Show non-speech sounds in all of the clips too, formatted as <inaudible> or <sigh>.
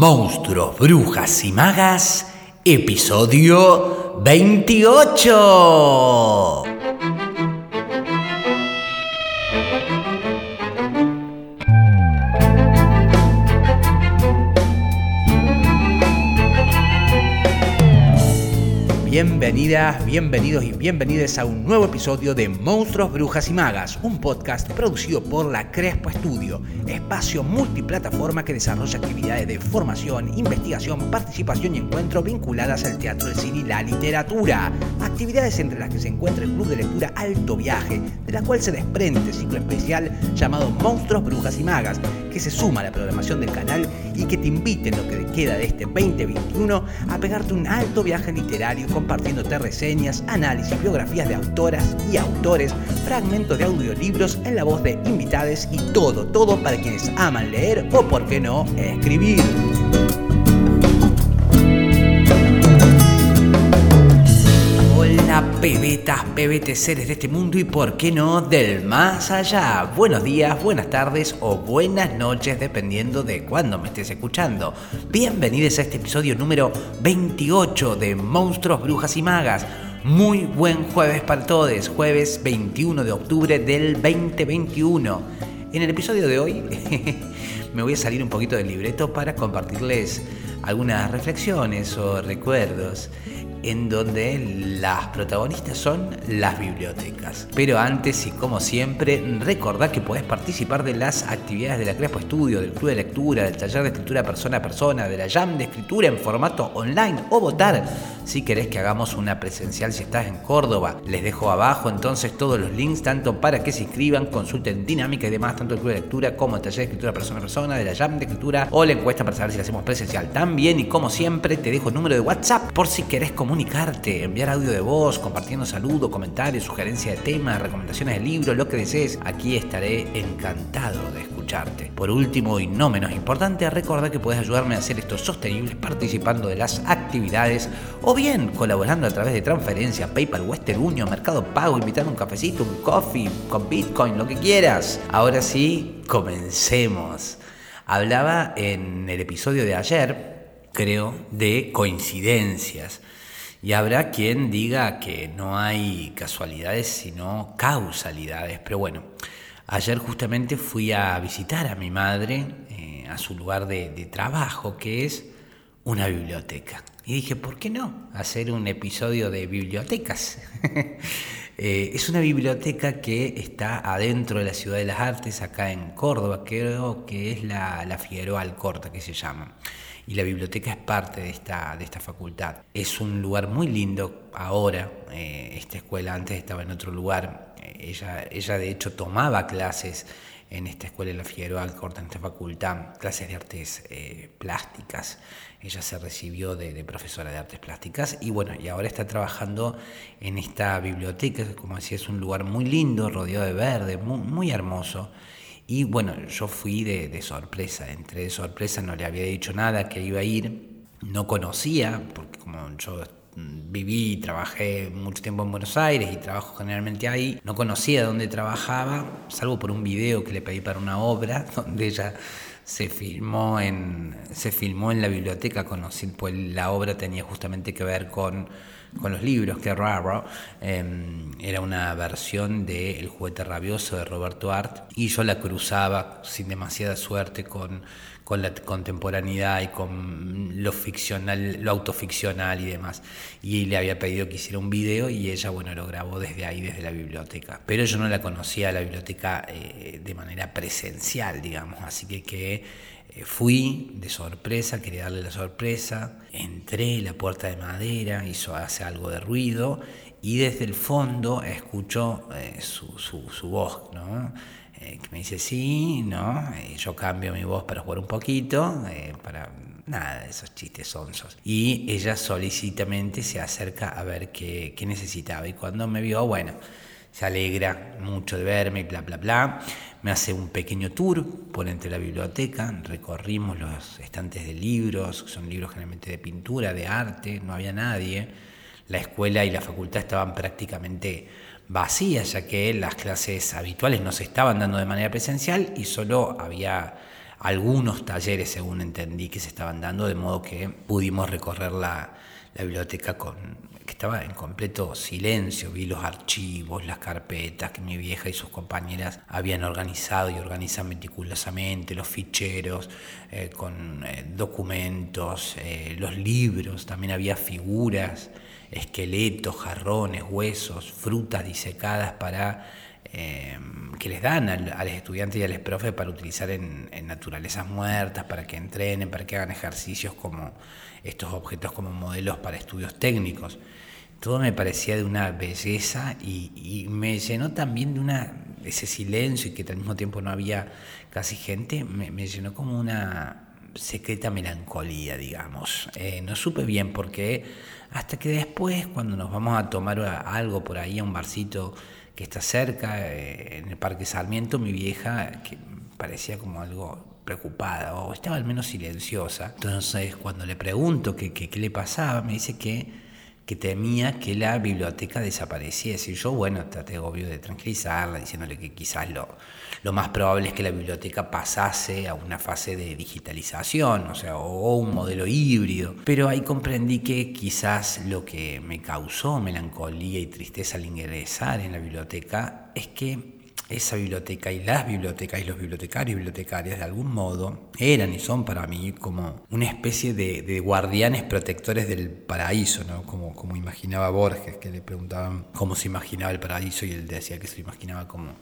Monstruos, Brujas y Magas, episodio 28. Bienvenidas, bienvenidos y bienvenidas a un nuevo episodio de Monstruos, Brujas y Magas, un podcast producido por la Crespo Estudio, espacio multiplataforma que desarrolla actividades de formación, investigación, participación y encuentro vinculadas al teatro, el cine y la literatura. Actividades entre las que se encuentra el Club de Lectura Alto Viaje, de la cual se desprende ciclo especial llamado Monstruos, Brujas y Magas, que se suma a la programación del canal y que te invite en lo que queda de este 2021 a pegarte un alto viaje literario compartiéndote reseñas, análisis, biografías de autoras y autores, fragmentos de audiolibros en la voz de invitades y todo, todo para quienes aman leer o, por qué no, escribir. Pebetas, pebete seres de este mundo y por qué no del más allá. Buenos días, buenas tardes o buenas noches dependiendo de cuándo me estés escuchando. Bienvenidos a este episodio número 28 de Monstruos, Brujas y Magas. Muy buen jueves para todos, jueves 21 de octubre del 2021. En el episodio de hoy <laughs> me voy a salir un poquito del libreto para compartirles algunas reflexiones o recuerdos en donde las protagonistas son las bibliotecas. Pero antes y como siempre, recordad que podés participar de las actividades de la Crespo Estudio, del Club de Lectura, del taller de escritura persona a persona, de la Jam de escritura en formato online o votar si querés que hagamos una presencial si estás en Córdoba. Les dejo abajo entonces todos los links, tanto para que se inscriban, consulten dinámica y demás, tanto el Club de Lectura como el taller de escritura persona a persona, de la Jam de escritura o la encuesta para saber si hacemos presencial también. Y como siempre, te dejo el número de WhatsApp por si querés comunicarte, enviar audio de voz, compartiendo saludos, comentarios, sugerencias de temas, recomendaciones de libros, lo que desees. Aquí estaré encantado de Por último y no menos importante, recuerda que puedes ayudarme a hacer esto sostenible participando de las actividades o bien colaborando a través de transferencia, PayPal, Western Union, Mercado Pago, invitando un cafecito, un coffee, con Bitcoin, lo que quieras. Ahora sí, comencemos. Hablaba en el episodio de ayer, creo, de coincidencias. Y habrá quien diga que no hay casualidades, sino causalidades. Pero bueno, ayer justamente fui a visitar a mi madre eh, a su lugar de, de trabajo, que es una biblioteca. Y dije, ¿por qué no hacer un episodio de bibliotecas? <laughs> eh, es una biblioteca que está adentro de la Ciudad de las Artes, acá en Córdoba, creo que es la, la Figueroa Alcorta que se llama. Y la biblioteca es parte de esta, de esta facultad. Es un lugar muy lindo ahora. Eh, esta escuela antes estaba en otro lugar. Eh, ella, ella de hecho tomaba clases en esta escuela de la Figueroa Alcorta, en esta facultad, clases de artes plásticas. Ella se recibió de, profesora de artes plásticas y bueno, y ahora está trabajando en esta biblioteca, como decía es un lugar muy lindo, rodeado de verde, muy, muy hermoso. Y bueno, yo fui de, de, sorpresa, entré de sorpresa, no le había dicho nada que iba a ir, no conocía, porque como yo viví y trabajé mucho tiempo en Buenos Aires y trabajo generalmente ahí. No conocía dónde trabajaba, salvo por un video que le pedí para una obra, <laughs> donde ella se filmó en, se filmó en la biblioteca, conocí, pues la obra tenía justamente que ver con, con los libros, que raro, eh, era una versión de El juguete rabioso de Roberto Art, y yo la cruzaba sin demasiada suerte con con la contemporaneidad y con lo ficcional, lo autoficcional y demás. Y le había pedido que hiciera un video y ella, bueno, lo grabó desde ahí, desde la biblioteca. Pero yo no la conocía la biblioteca eh, de manera presencial, digamos, así que, que fui de sorpresa, quería darle la sorpresa, entré, la puerta de madera hizo hace algo de ruido y desde el fondo escucho eh, su, su, su voz, ¿no? eh, que me dice sí, ¿no? Eh, yo cambio mi voz para jugar un poquito, eh, para nada de esos chistes sonsos. Y ella solicitamente se acerca a ver qué, qué necesitaba. Y cuando me vio, bueno, se alegra mucho de verme bla, bla, bla. Me hace un pequeño tour por entre la biblioteca, recorrimos los estantes de libros, son libros generalmente de pintura, de arte, no había nadie. La escuela y la facultad estaban prácticamente vacías, ya que las clases habituales no se estaban dando de manera presencial y solo había algunos talleres, según entendí, que se estaban dando, de modo que pudimos recorrer la, la biblioteca con, estaba en completo silencio, vi los archivos, las carpetas que mi vieja y sus compañeras habían organizado y organizan meticulosamente, los ficheros eh, con eh, documentos, eh, los libros, también había figuras, esqueletos, jarrones, huesos, frutas disecadas para que les dan a, los estudiantes y a los profes para utilizar en, naturalezas muertas, para que entrenen, para que hagan ejercicios como estos objetos como modelos para estudios técnicos. Todo me parecía de una belleza y, me llenó también de una ese silencio y que al mismo tiempo no había casi gente, me, llenó como una secreta melancolía, digamos. Eh, no supe bien por qué, hasta que después, cuando nos vamos a tomar algo por ahí a un barcito que está cerca, eh, en el Parque Sarmiento, mi vieja, que parecía como algo preocupada o estaba al menos silenciosa. Entonces cuando le pregunto qué, le pasaba, me dice que, que temía que la biblioteca desapareciese. Y yo, bueno, traté obvio de tranquilizarla, diciéndole que quizás lo, lo más probable es que la biblioteca pasase a una fase de digitalización, o sea, o un modelo híbrido. Pero ahí comprendí que quizás lo que me causó melancolía y tristeza al ingresar en la biblioteca es que esa biblioteca y las bibliotecas y los bibliotecarios y bibliotecarias de algún modo eran y son para mí como una especie de, guardianes protectores del paraíso, ¿no? como, como imaginaba Borges, que le preguntaban cómo se imaginaba el paraíso y él decía que se lo imaginaba como,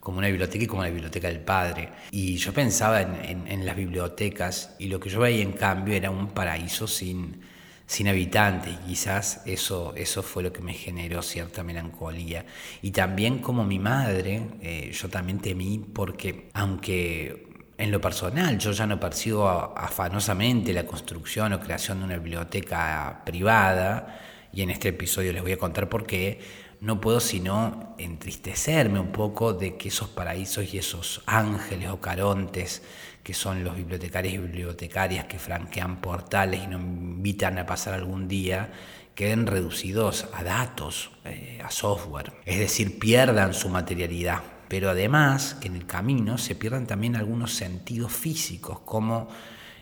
como una biblioteca y como la biblioteca del padre. Y yo pensaba en, en las bibliotecas y lo que yo veía en cambio era un paraíso sin sin habitantes y quizás eso, eso fue lo que me generó cierta melancolía. Y también como mi madre, eh, yo también temí porque aunque en lo personal yo ya no percibo afanosamente la construcción o creación de una biblioteca privada, y en este episodio les voy a contar por qué, no puedo sino entristecerme un poco de que esos paraísos y esos ángeles o carontes que son los bibliotecarios y bibliotecarias que franquean portales y nos invitan a pasar algún día, queden reducidos a datos, eh, a software, es decir, pierdan su materialidad. Pero además que en el camino se pierdan también algunos sentidos físicos, como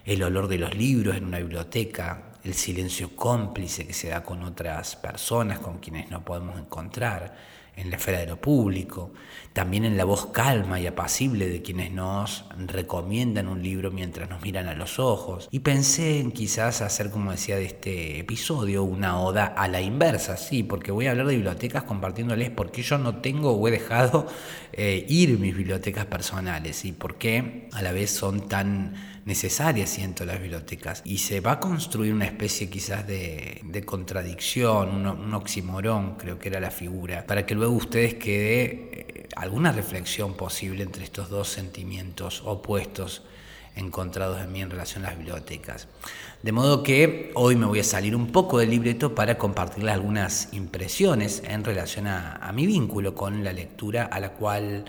el olor de los libros en una biblioteca, el silencio cómplice que se da con otras personas con quienes no podemos encontrar, en la esfera de lo público, también en la voz calma y apacible de quienes nos recomiendan un libro mientras nos miran a los ojos. Y pensé en quizás hacer, como decía de este episodio, una oda a la inversa, sí, porque voy a hablar de bibliotecas compartiéndoles por qué yo no tengo o he dejado eh, ir mis bibliotecas personales y por qué a la vez son tan necesarias, siento, las bibliotecas. Y se va a construir una especie quizás de, contradicción, un, oximorón, creo que era la figura, para que luego ustedes quede eh, alguna reflexión posible entre estos dos sentimientos opuestos encontrados en mí en relación a las bibliotecas. De modo que hoy me voy a salir un poco del libreto para compartirles algunas impresiones en relación a mi vínculo con la lectura a la cual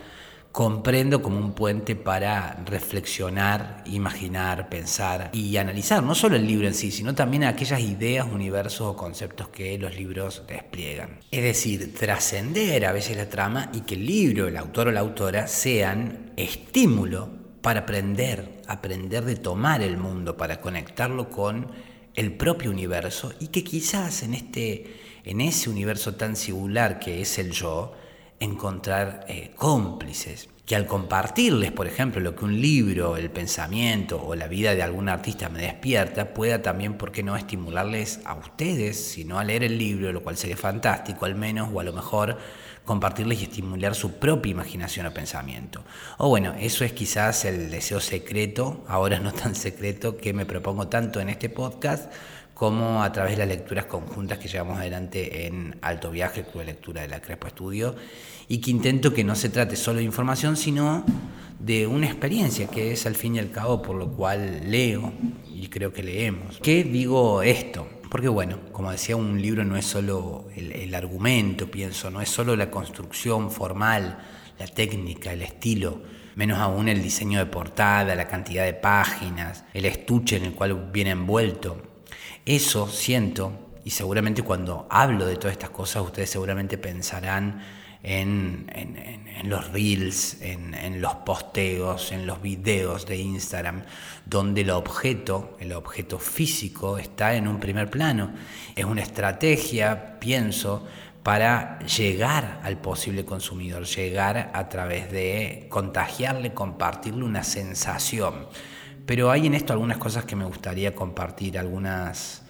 comprendo como un puente para reflexionar, imaginar, pensar y analizar no solo el libro en sí, sino también aquellas ideas, universos o conceptos que los libros despliegan. Es decir, trascender a veces la trama y que el libro, el autor o la autora sean estímulo para aprender, aprender de tomar el mundo, para conectarlo con el propio universo y que quizás en, este, en ese universo tan singular que es el yo, encontrar eh, cómplices, que al compartirles, por ejemplo, lo que un libro, el pensamiento o la vida de algún artista me despierta, pueda también, ¿por qué no?, estimularles a ustedes, si no a leer el libro, lo cual sería fantástico al menos, o a lo mejor compartirles y estimular su propia imaginación o pensamiento. O bueno, eso es quizás el deseo secreto, ahora no tan secreto, que me propongo tanto en este podcast como a través de las lecturas conjuntas que llevamos adelante en Alto Viaje, Club de Lectura de la Crespo Estudio, y que intento que no se trate solo de información, sino de una experiencia, que es al fin y al cabo por lo cual leo y creo que leemos. ¿Qué digo esto? Porque bueno, como decía, un libro no es solo el, el argumento, pienso, no es solo la construcción formal, la técnica, el estilo, menos aún el diseño de portada, la cantidad de páginas, el estuche en el cual viene envuelto eso siento, y seguramente cuando hablo de todas estas cosas, ustedes seguramente pensarán en, los reels, en, los posteos, en los videos de Instagram, donde el objeto, el objeto físico, está en un primer plano. Es una estrategia, pienso, para llegar al posible consumidor, llegar a través de contagiarle, compartirle una sensación. Pero hay en esto algunas cosas que me gustaría compartir, algunas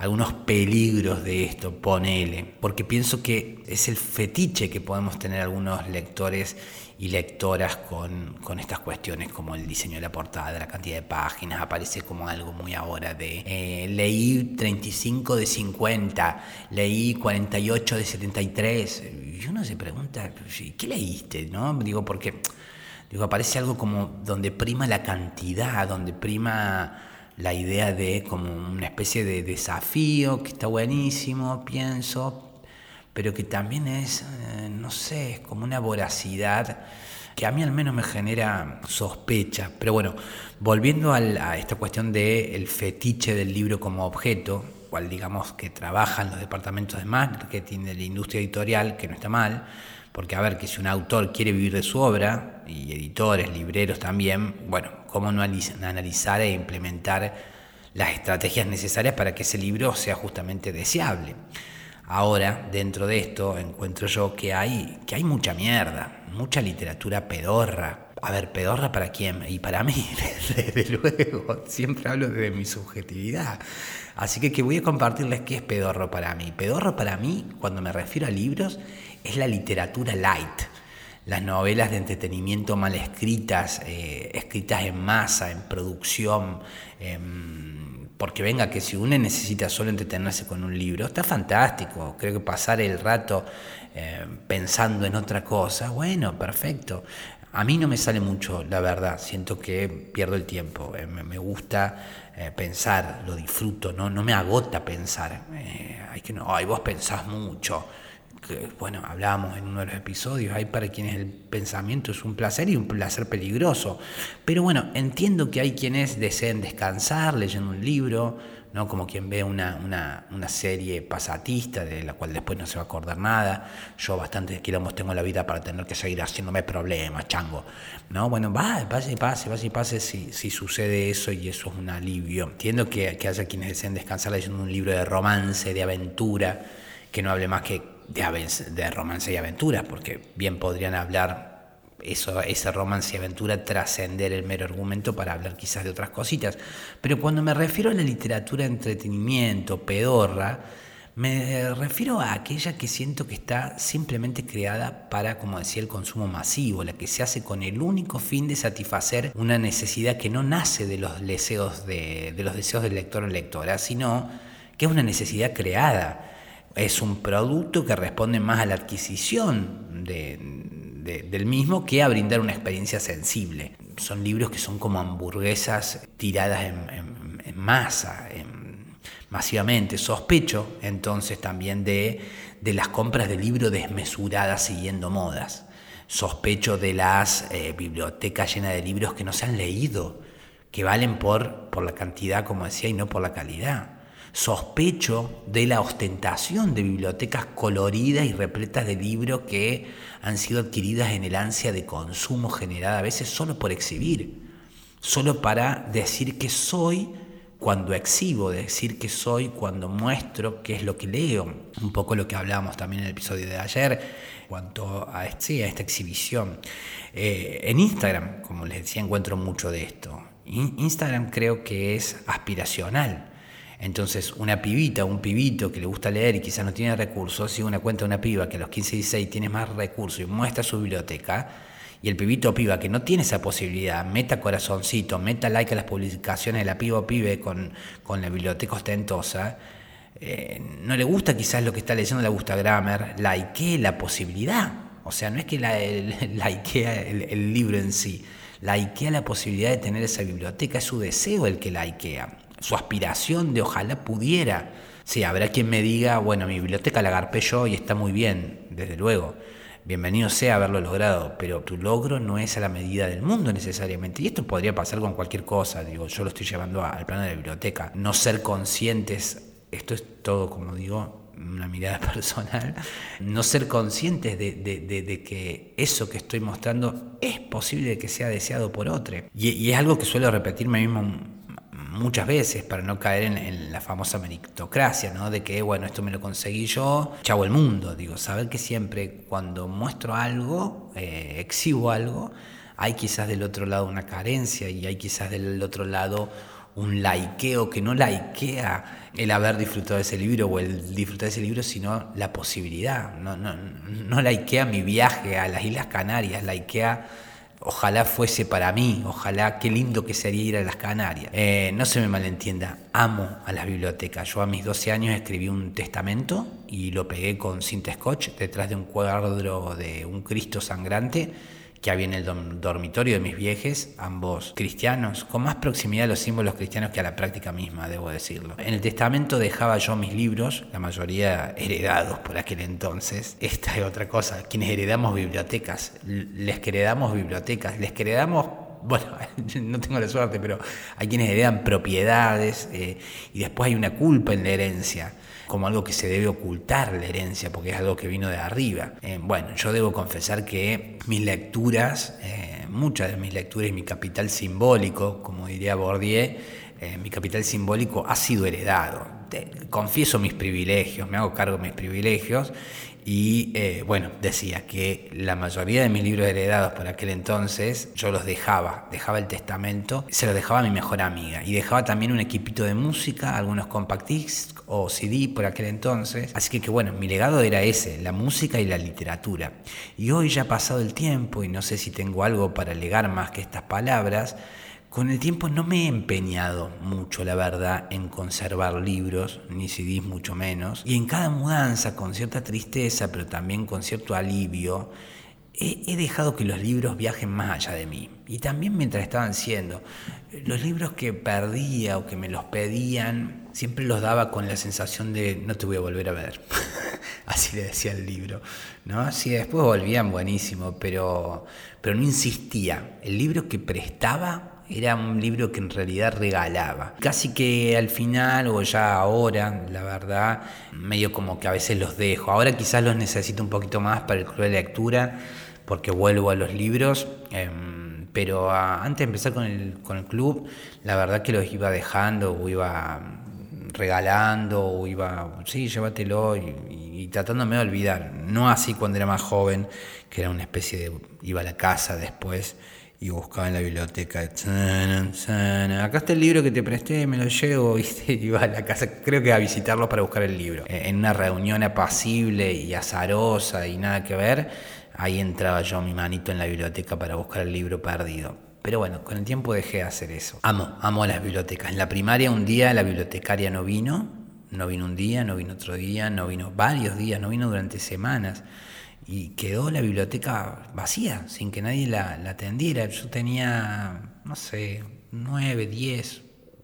algunos peligros de esto, ponele, porque pienso que es el fetiche que podemos tener algunos lectores y lectoras con, estas cuestiones, como el diseño de la portada, la cantidad de páginas, aparece como algo muy ahora de eh, leí 35 de 50, leí 48 de 73, y uno se pregunta, ¿qué leíste? ¿No? Digo, porque digo, aparece algo como donde prima la cantidad, donde prima la idea de como una especie de desafío que está buenísimo, pienso, pero que también es, eh, no sé, es como una voracidad que a mí al menos me genera sospecha. Pero bueno, volviendo a esta cuestión del fetiche del libro como objeto, cual digamos que trabajan los departamentos de marketing de la industria editorial, que no está mal, porque a ver, que si un autor quiere vivir de su obra, y editores, libreros también, bueno, cómo no analizar e implementar las estrategias necesarias para que ese libro sea justamente deseable. Ahora, dentro de esto, encuentro yo que hay, que hay mucha mierda, mucha literatura pedorra. A ver, pedorra para quién? Y para mí, <laughs> desde luego, siempre hablo de mi subjetividad. Así que, que voy a compartirles qué es pedorro para mí. Pedorro para mí, cuando me refiero a libros, es la literatura light, las novelas de entretenimiento mal escritas, eh, escritas en masa, en producción, em, porque venga que si uno necesita solo entretenerse con un libro, está fantástico, creo que pasar el rato eh, pensando en otra cosa, bueno, perfecto. A mí no me sale mucho, la verdad, siento que pierdo el tiempo, eh, me, gusta pensar, lo disfruto, no, no me agota pensar, hay que no, ay, vos pensás mucho, bueno, hablábamos en uno de los episodios, hay para quienes el pensamiento es un placer y un placer peligroso. Pero bueno, entiendo que hay quienes deseen descansar leyendo un libro, ¿no? como quien ve una, una, serie pasatista de la cual después no se va a acordar nada. Yo bastante quilombos tengo la vida para tener que seguir haciéndome problemas, chango. ¿no? Bueno, va, pase y pase, pase y pase si, si sucede eso y eso es un alivio. Entiendo que, que haya quienes deseen descansar leyendo un libro de romance, de aventura, que no hable más que de, romance y aventura, porque bien podrían hablar eso, ese romance y aventura trascender el mero argumento para hablar quizás de otras cositas. Pero cuando me refiero a la literatura de entretenimiento, pedorra, me refiero a aquella que siento que está simplemente creada para, como decía, el consumo masivo, la que se hace con el único fin de satisfacer una necesidad que no nace de los deseos, de, de los deseos del lector o lectora, sino que es una necesidad creada es un producto que responde más a la adquisición del mismo que a brindar una experiencia sensible. Son libros que son como hamburguesas tiradas en, masa, masivamente. Sospecho entonces también de, las compras de libros desmesuradas siguiendo modas. Sospecho de las eh, bibliotecas llenas de libros que no se han leído, que valen por, por la cantidad, como decía, y no por la calidad. Sospecho de la ostentación de bibliotecas coloridas y repletas de libros que han sido adquiridas en el ansia de consumo generada a veces solo por exhibir, solo para decir que soy cuando exhibo, decir que soy cuando muestro qué es lo que leo. Un poco lo que hablábamos también en el episodio de ayer, cuanto a, este, a esta exhibición. Eh, en Instagram, como les decía, encuentro mucho de esto. Instagram creo que es aspiracional. Entonces, una pibita, un pibito que le gusta leer y quizás no tiene recursos, sigue una cuenta de una piba que a los 15 y 16 tiene más recursos y muestra su biblioteca, y el pibito o piba que no tiene esa posibilidad, meta corazoncito, meta like a las publicaciones de la piba o pibe con, con la biblioteca ostentosa, eh, no le gusta quizás lo que está leyendo, le gusta Grammer, likee la posibilidad. O sea, no es que la, <laughs> el, el, libro en sí, likea la posibilidad de tener esa biblioteca, es su deseo el que likea su aspiración de ojalá pudiera. Sí, habrá quien me diga, bueno, mi biblioteca la agarpé yo y está muy bien, desde luego. Bienvenido sea haberlo logrado, pero tu logro no es a la medida del mundo necesariamente. Y esto podría pasar con cualquier cosa, digo, yo lo estoy llevando al plano de la biblioteca. No ser conscientes, esto es todo, como digo, una mirada <laughs> personal, no ser conscientes de, que eso que estoy mostrando es posible que sea deseado por otro. Y, es algo que suelo repetirme mismo muchas veces para no caer en, la famosa meritocracia, ¿no? De que, bueno, esto me lo conseguí yo, chavo el mundo. Digo, saber que siempre cuando muestro algo, eh, exhibo algo, hay quizás del otro lado una carencia y hay quizás del otro lado un laikeo que no laikea el haber disfrutado de ese libro o el disfrutar de ese libro, sino la posibilidad. No, no, no mi viaje a las Islas Canarias, laikea ojalá fuese para mí, ojalá qué lindo que sería ir a las Canarias. Eh, no se me malentienda, amo a las bibliotecas. Yo a mis 12 años escribí un testamento y lo pegué con cinta scotch detrás de un cuadro de un Cristo sangrante que había en el dormitorio de mis viejes, ambos cristianos, con más proximidad a los símbolos cristianos que a la práctica misma, debo decirlo. En el testamento dejaba yo mis libros, la mayoría heredados por aquel entonces. Esta es otra cosa, quienes heredamos bibliotecas, les heredamos bibliotecas, les heredamos bueno, <laughs> no tengo la suerte, pero hay quienes heredan propiedades eh, y después hay una culpa en la herencia como algo que se debe ocultar la herencia, porque es algo que vino de arriba. Eh, bueno, yo debo confesar que mis lecturas, eh, muchas de mis lecturas y mi capital simbólico, como diría Bourdieu, eh, mi capital simbólico ha sido heredado. confieso mis privilegios, me hago cargo de mis privilegios y bueno, decía que la mayoría de mis libros heredados por aquel entonces, yo los dejaba, dejaba el testamento, se los dejaba a mi mejor amiga y dejaba también un equipito de música, algunos compact discs o CD por aquel entonces. Así que, bueno, mi legado era ese, la música y la literatura. Y hoy ya ha pasado el tiempo y no sé si tengo algo para legar más que estas palabras. Con el tiempo no me he empeñado mucho, la verdad, en conservar libros, ni CDs mucho menos. Y en cada mudanza, con cierta tristeza, pero también con cierto alivio, he, dejado que los libros viajen más allá de mí. Y también mientras estaban siendo, los libros que perdía o que me los pedían, siempre los daba con la sensación de no te voy a volver a ver. <laughs> Así le decía el libro. ¿no? Sí, después volvían buenísimo, pero, pero no insistía. El libro que prestaba era un libro que en realidad regalaba. Casi que al final o ya ahora, la verdad, medio como que a veces los dejo. Ahora quizás los necesito un poquito más para el club de lectura porque vuelvo a los libros. Em, pero antes de empezar con el, con el club, la verdad que los iba dejando o iba regalando o iba, sí, llévatelo y, y, tratándome de olvidar. No así cuando era más joven, que era una especie de, iba a la casa después y buscaba en la biblioteca. Acá está el libro que te presté, me lo llevo. <laughs> Y iba a la casa, creo que a visitarlo para buscar el libro. Eh, en una reunión apacible y azarosa y nada que ver, ahí entraba yo mi manito en la biblioteca para buscar el libro perdido. Pero bueno, con el tiempo dejé de hacer eso. Amo, amo las bibliotecas. En la primaria un día la bibliotecaria no vino, no vino un día, no vino otro día, no vino varios días, no vino durante semanas y quedó la biblioteca vacía, sin que nadie la, atendiera. Yo tenía, no sé, nueve, diez,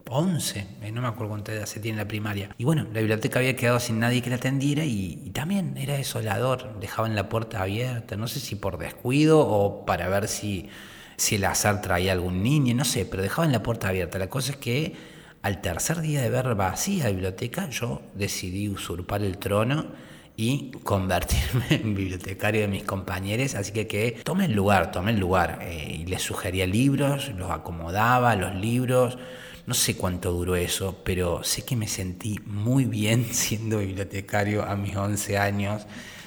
once, eh, no me acuerdo cuánta edad se tiene en la primaria. Y bueno, la biblioteca había quedado sin nadie que la atendiera y, también era desolador, dejaban la puerta abierta, no sé si por descuido o para ver si, si el azar traía algún niño, no sé, pero dejaban la puerta abierta. La cosa es que al tercer día de ver vacía la biblioteca, yo decidí usurpar el trono y convertirme <laughs> en bibliotecario de mis compañeros, así que que tome el lugar, tome el lugar. Eh, y les sugería libros, los acomodaba, los libros, no sé cuánto duró eso, pero sé que me sentí muy bien <laughs> siendo bibliotecario a mis 11 años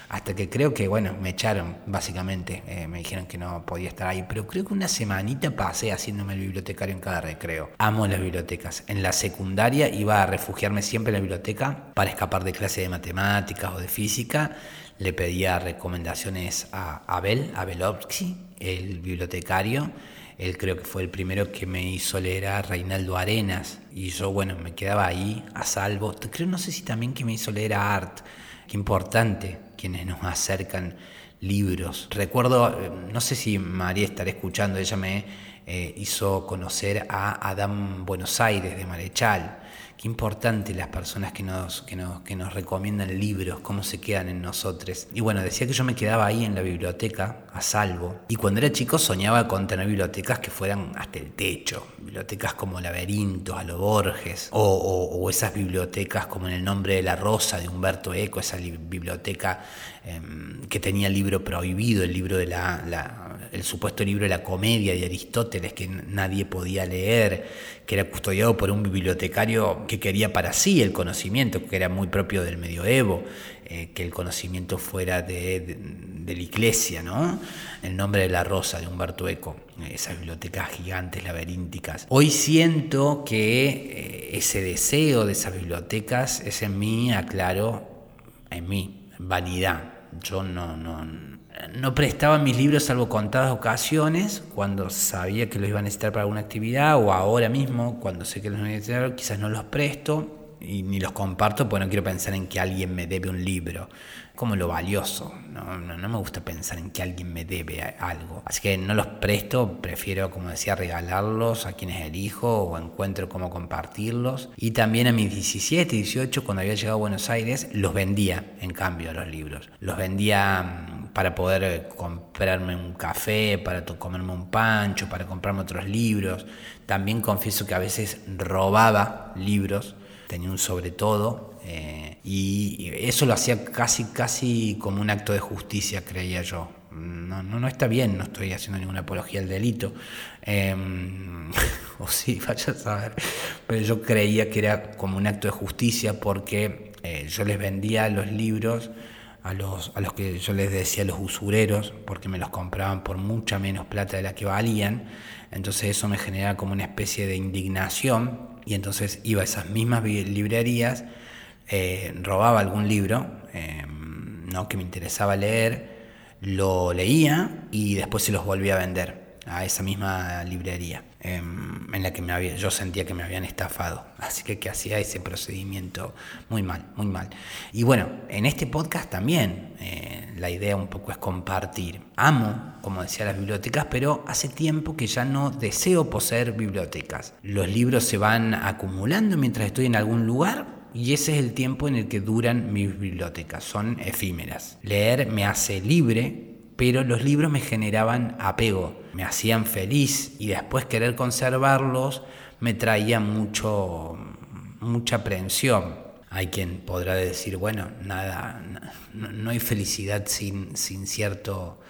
hasta que creo que, bueno, me echaron, básicamente, eh, me dijeron que no podía estar ahí, pero creo que una semanita pasé haciéndome el bibliotecario en cada recreo. Amo las bibliotecas. En la secundaria iba a refugiarme siempre en la biblioteca para escapar de clase de matemáticas o de física. Le pedía recomendaciones a Abel, Abelovsky, el bibliotecario. Él creo que fue el primero que me hizo leer a Reinaldo Arenas. Y yo, bueno, me quedaba ahí a salvo. Creo, no sé si también que me hizo leer a Art. Qué importante quienes nos acercan libros. Recuerdo, eh, no sé si María estará escuchando, ella me eh, hizo conocer a Adán Buenos Aires de Marechal. Qué importante las personas que nos, que, nos, que nos recomiendan libros, cómo se quedan en nosotros. Y bueno, decía que yo me quedaba ahí en la biblioteca, salvo. Y cuando era chico soñaba con tener bibliotecas que fueran hasta el techo. Bibliotecas como Laberintos, a lo Borges. O, esas bibliotecas como en el nombre de la rosa de Humberto Eco, esa biblioteca em, que tenía el libro prohibido, el libro de la, el supuesto libro de la comedia de Aristóteles que nadie podía leer que era custodiado por un bibliotecario que quería para sí el conocimiento, que era muy propio del medioevo, eh, que el conocimiento fuera de, la iglesia, ¿no? El nombre de la rosa de Humberto Eco, esas bibliotecas gigantes, laberínticas. Hoy siento que eh, ese deseo de esas bibliotecas es en mí, aclaro, en mí, vanidad. Yo no, no, no prestaba mis libros salvo contadas ocasiones, cuando sabía que los iba a necesitar para alguna actividad, o ahora mismo, cuando sé que los voy a necesitar, quizás no los presto y ni los comparto porque no quiero pensar en que alguien me debe un libro como lo valioso. No, no, me gusta pensar en que alguien me debe algo. Así que no los presto, prefiero, como decía, regalarlos a quienes elijo o encuentro cómo compartirlos. Y también a mis 17, 18, cuando había llegado a Buenos Aires, los vendía, en cambio, los libros. Los vendía mm, para poder comprarme un café, para comerme un pancho, para comprarme otros libros. También confieso que a veces robaba libros, tenía un sobre todo. Eh, y eso lo hacía casi, casi como un acto de justicia, creía yo. No, no, no está bien, no estoy haciendo ninguna apología al delito. Em, <laughs> o sí, vaya a saber. Pero yo creía que era como un acto de justicia porque eh, yo les vendía los libros a los, a los que yo les decía los usureros, porque me los compraban por mucha menos plata de la que valían. Entonces eso me generaba como una especie de indignación y entonces iba a esas mismas librerías eh, robaba algún libro em, ¿no? que me interesaba leer, lo leía y después se los volvía a vender a esa misma librería em, en la que me había, yo sentía que me habían estafado. Así que, que hacía ese procedimiento muy mal, muy mal. Y bueno, en este podcast también eh, la idea un poco es compartir. Amo, como decía, las bibliotecas, pero hace tiempo que ya no deseo poseer bibliotecas. Los libros se van acumulando mientras estoy en algún lugar y ese es el tiempo en el que duran mis bibliotecas, son efímeras. Leer me hace libre, pero los libros me generaban apego, me hacían feliz y después querer conservarlos me traía mucho, mucha aprensión. Hay quien podrá decir, bueno, nada, no, hay felicidad sin, sin, cierto,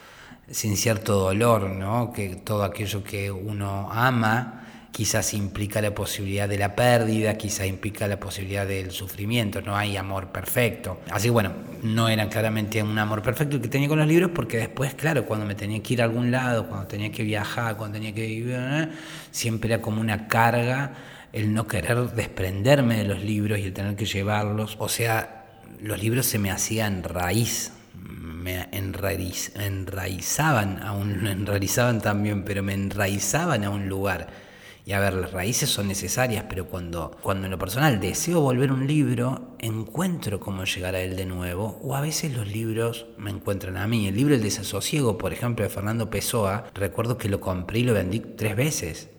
sin cierto dolor, ¿no? que todo aquello que uno ama quizás implica la posibilidad de la pérdida, quizás implica la posibilidad del sufrimiento, no hay amor perfecto. Así bueno, no era claramente un amor perfecto el que tenía con los libros, porque después, claro, cuando me tenía que ir a algún lado, cuando tenía que viajar, cuando tenía que vivir, siempre era como una carga el no querer desprenderme de los libros y el tener que llevarlos. O sea, los libros se me hacían raíz, me enraizaban, aún <laughs> enraizaban también, pero me enraizaban a un lugar y a ver, las raíces son necesarias, pero cuando, cuando en lo personal deseo volver un libro, encuentro cómo llegar a él de nuevo, o a veces los libros me encuentran a mí. El libro El desasosiego, por ejemplo, de Fernando Pessoa, recuerdo que lo compré y lo vendí tres veces.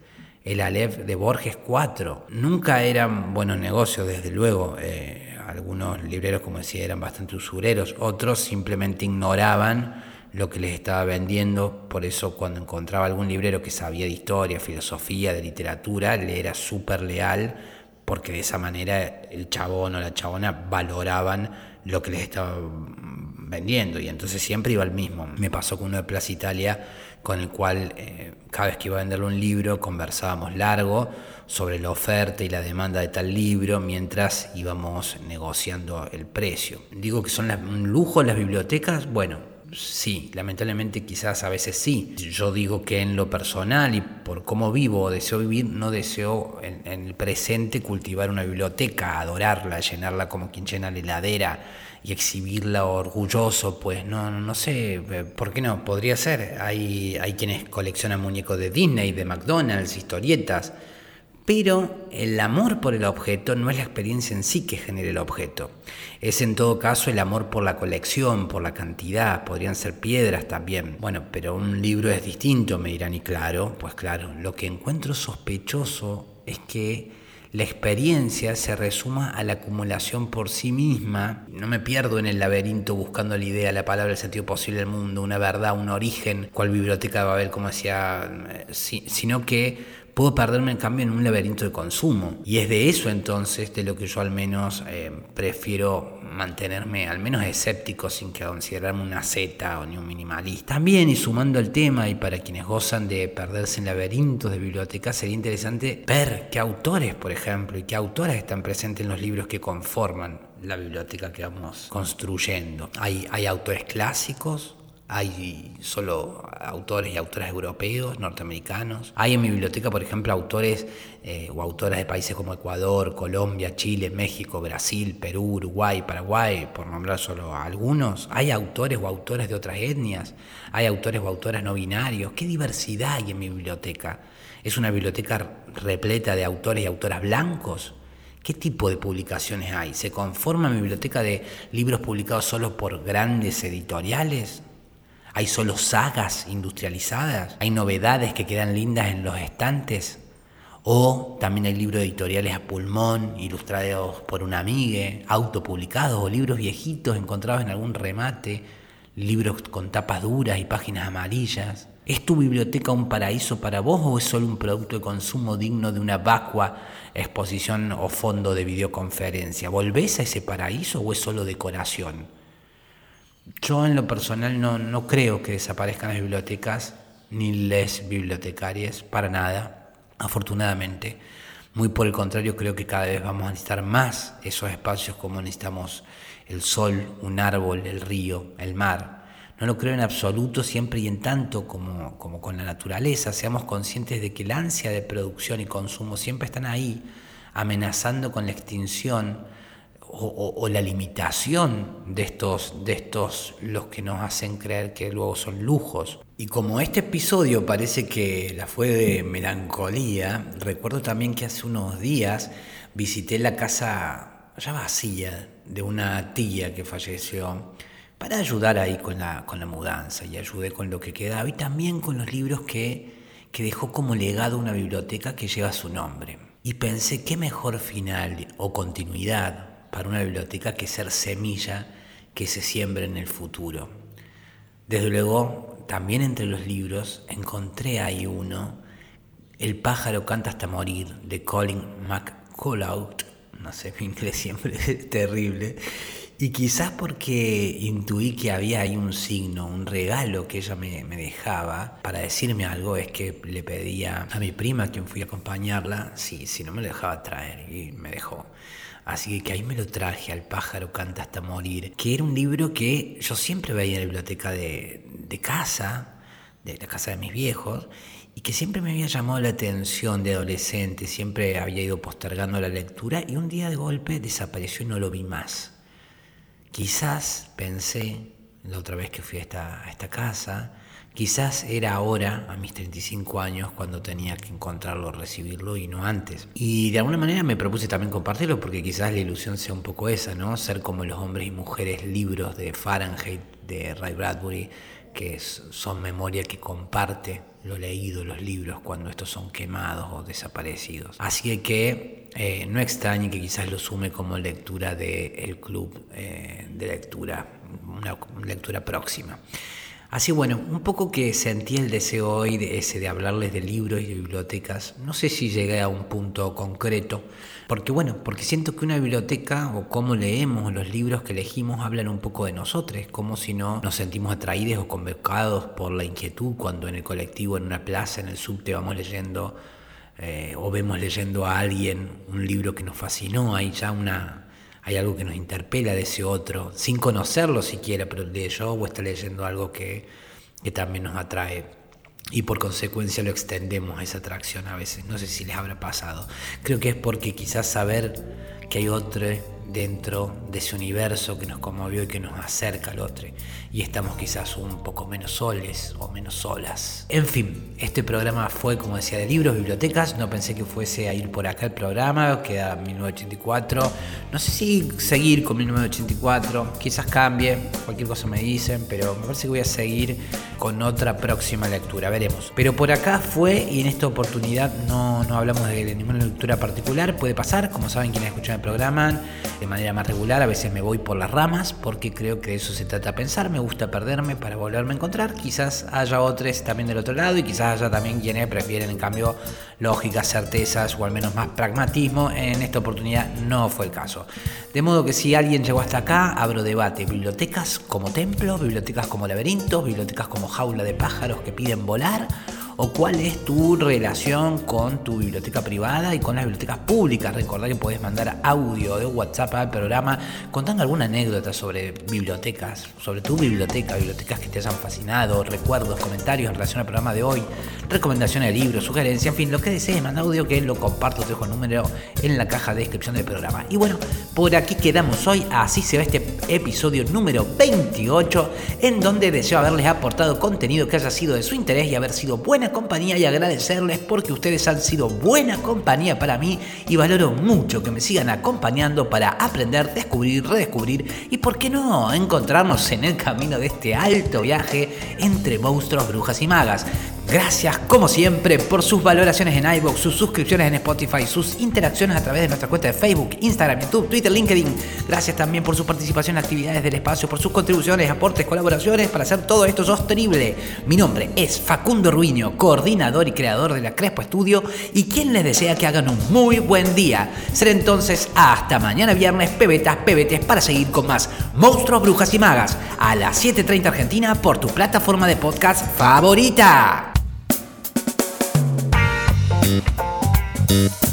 El Aleph de Borges cuatro. Nunca eran buenos negocios, desde luego. Eh, algunos libreros, como decía, eran bastante usureros, otros simplemente ignoraban lo que les estaba vendiendo, por eso cuando encontraba algún librero que sabía de historia, filosofía, de literatura, le era súper leal, porque de esa manera el chabón o la chabona valoraban lo que les estaba vendiendo y entonces siempre iba al mismo. Me pasó con uno de Plaza Italia con el cual eh, cada vez que iba a venderle un libro conversábamos largo sobre la oferta y la demanda de tal libro mientras íbamos negociando el precio. Digo que son un lujo las bibliotecas, bueno, sí, lamentablemente quizás a veces sí. Yo digo que en lo personal y por cómo vivo o deseo vivir, no deseo en, el presente cultivar una biblioteca, adorarla, llenarla como quien llena la heladera y exhibirla orgulloso, pues no, no sé, eh, ¿por qué no? Podría ser. Hay, hay quienes coleccionan muñecos de Disney, de McDonald's, historietas Pero el amor por el objeto no es la experiencia en sí que genera el objeto. Es en todo caso el amor por la colección, por la cantidad, podrían ser piedras también. Bueno, pero un libro es distinto, me dirán, y claro, pues claro, lo que encuentro sospechoso es que la experiencia se resuma a la acumulación por sí misma. No me pierdo en el laberinto buscando la idea, la palabra, el sentido posible del mundo, una verdad, un origen, cual biblioteca a haber, como decía, eh, sino que puedo perderme en cambio en un laberinto de consumo. Y es de eso entonces de lo que yo al menos eh, prefiero mantenerme al menos escéptico sin que considerarme una zeta o ni un minimalista. También y sumando el tema y para quienes gozan de perderse en laberintos de bibliotecas sería interesante ver qué autores, por ejemplo, y qué autoras están presentes en los libros que conforman la biblioteca que vamos construyendo. Hay, hay autores clásicos, hay solo autores y autoras europeos, norteamericanos. Hay en mi biblioteca, por ejemplo, autores eh, o autoras de países como Ecuador, Colombia, Chile, México, Brasil, Perú, Uruguay, Paraguay, por nombrar solo algunos. Hay autores o autoras de otras etnias. Hay autores o autoras no binarios. ¿Qué diversidad hay en mi biblioteca? ¿Es una biblioteca repleta de autores y autoras blancos? ¿Qué tipo de publicaciones hay? ¿Se conforma mi biblioteca de libros publicados solo por grandes editoriales? Hay solo sagas industrializadas, hay novedades que quedan lindas en los estantes, o también hay libros editoriales a pulmón, ilustrados por una amiga, autopublicados, o libros viejitos encontrados en algún remate, libros con tapas duras y páginas amarillas. ¿Es tu biblioteca un paraíso para vos o es solo un producto de consumo digno de una vacua exposición o fondo de videoconferencia? ¿Volvés a ese paraíso o es solo decoración? Yo en lo personal no, creo que desaparezcan las bibliotecas ni les bibliotecarias, para nada, afortunadamente. Muy por el contrario, creo que cada vez vamos a necesitar más esos espacios como necesitamos el sol, un árbol, el río, el mar. No lo creo en absoluto, siempre y en tanto como, como con la naturaleza, seamos conscientes de que la ansia de producción y consumo siempre están ahí, amenazando con la extinción o, la limitación de estos, de estos los que nos hacen creer que luego son lujos. Y como este episodio parece que la fue de melancolía, recuerdo también que hace unos días visité la casa ya vacía de una tía que falleció para ayudar ahí con la, con la mudanza y ayudé con lo que quedaba y también con los libros que, que dejó como legado una biblioteca que lleva su nombre. Y pensé, qué mejor final o continuidad para una biblioteca que ser semilla que se siembre en el futuro. Desde luego, también entre los libros encontré ahí uno, El pájaro canta hasta morir, de Colin McCullough, no sé, mi inglés siempre <laughs> es terrible, y quizás porque intuí que había ahí un signo, un regalo que ella me, dejaba para decirme algo, es que le pedía a mi prima, quien fui a acompañarla, si, si no me lo dejaba traer, y me dejó. Así que ahí me lo traje al pájaro canta hasta morir, que era un libro que yo siempre veía en la biblioteca de, casa, de la casa de mis viejos, y que siempre me había llamado la atención de adolescente, siempre había ido postergando la lectura y un día de golpe desapareció y no lo vi más. Quizás pensé, la otra vez que fui a esta, casa, Quizás era ahora, a mis 35 años, cuando tenía que encontrarlo, recibirlo y no antes. Y de alguna manera me propuse también compartirlo porque quizás la ilusión sea un poco esa, ¿no? Ser como los hombres y mujeres libros de Fahrenheit, de Ray Bradbury, que son memoria que comparte lo leído, los libros, cuando estos son quemados o desaparecidos. Así que eh, no extrañe que quizás lo sume como lectura del club eh, de lectura, una lectura próxima. Así bueno, un poco que sentí el deseo hoy de ese de hablarles de libros y de bibliotecas. No sé si llegué a un punto concreto, porque bueno, porque siento que una biblioteca o cómo leemos los libros que elegimos hablan un poco de nosotros, como si no nos sentimos atraídos o convocados por la inquietud cuando en el colectivo, en una plaza, en el subte vamos leyendo eh, o vemos leyendo a alguien un libro que nos fascinó, hay ya una hay algo que nos interpela de ese otro, sin conocerlo siquiera, pero de yo o está leyendo algo que, que también nos atrae y por consecuencia lo extendemos esa atracción a veces. No sé si les habrá pasado. Creo que es porque quizás saber que hay otro dentro de ese universo que nos conmovió y que nos acerca al otro. Y estamos quizás un poco menos soles o menos solas. En fin, este programa fue, como decía, de libros, bibliotecas. No pensé que fuese a ir por acá el programa, queda 1984. No sé si seguir con 1984, quizás cambie, cualquier cosa me dicen, pero me parece que voy a seguir con otra próxima lectura, veremos. Pero por acá fue y en esta oportunidad no, no hablamos de ninguna lectura particular, puede pasar, como saben quienes escuchan el programa, de manera más regular, a veces me voy por las ramas porque creo que de eso se trata pensar, me gusta perderme para volverme a encontrar, quizás haya otros también del otro lado y quizás haya también quienes prefieren en cambio lógicas, certezas o al menos más pragmatismo, en esta oportunidad no fue el caso. De modo que si alguien llegó hasta acá, abro debate, bibliotecas como templos, bibliotecas como laberintos, bibliotecas como jaula de pájaros que piden volar, o cuál es tu relación con tu biblioteca privada y con las bibliotecas públicas. Recordá que podés mandar audio de WhatsApp al programa contando alguna anécdota sobre bibliotecas, sobre tu biblioteca, bibliotecas que te hayan fascinado, recuerdos, comentarios en relación al programa de hoy, recomendaciones de libros, sugerencias, en fin, lo que desees, manda audio que lo comparto, te dejo el número en la caja de descripción del programa. Y bueno, por aquí quedamos hoy, así se va este episodio número 28, en donde deseo haberles aportado contenido que haya sido de su interés y haber sido buena compañía y agradecerles porque ustedes han sido buena compañía para mí y valoro mucho que me sigan acompañando para aprender, descubrir, redescubrir y por qué no encontrarnos en el camino de este alto viaje entre monstruos, brujas y magas. Gracias, como siempre, por sus valoraciones en iVoox, sus suscripciones en Spotify, sus interacciones a través de nuestra cuenta de Facebook, Instagram, YouTube, Twitter, LinkedIn. Gracias también por su participación en actividades del espacio, por sus contribuciones, aportes, colaboraciones para hacer todo esto sostenible. Mi nombre es Facundo Ruiño, coordinador y creador de la Crespo Estudio y quien les desea que hagan un muy buen día. Será entonces hasta mañana viernes, pebetas, pebetes, para seguir con más Monstruos, Brujas y Magas a las 7.30 Argentina por tu plataforma de podcast favorita. Thank you.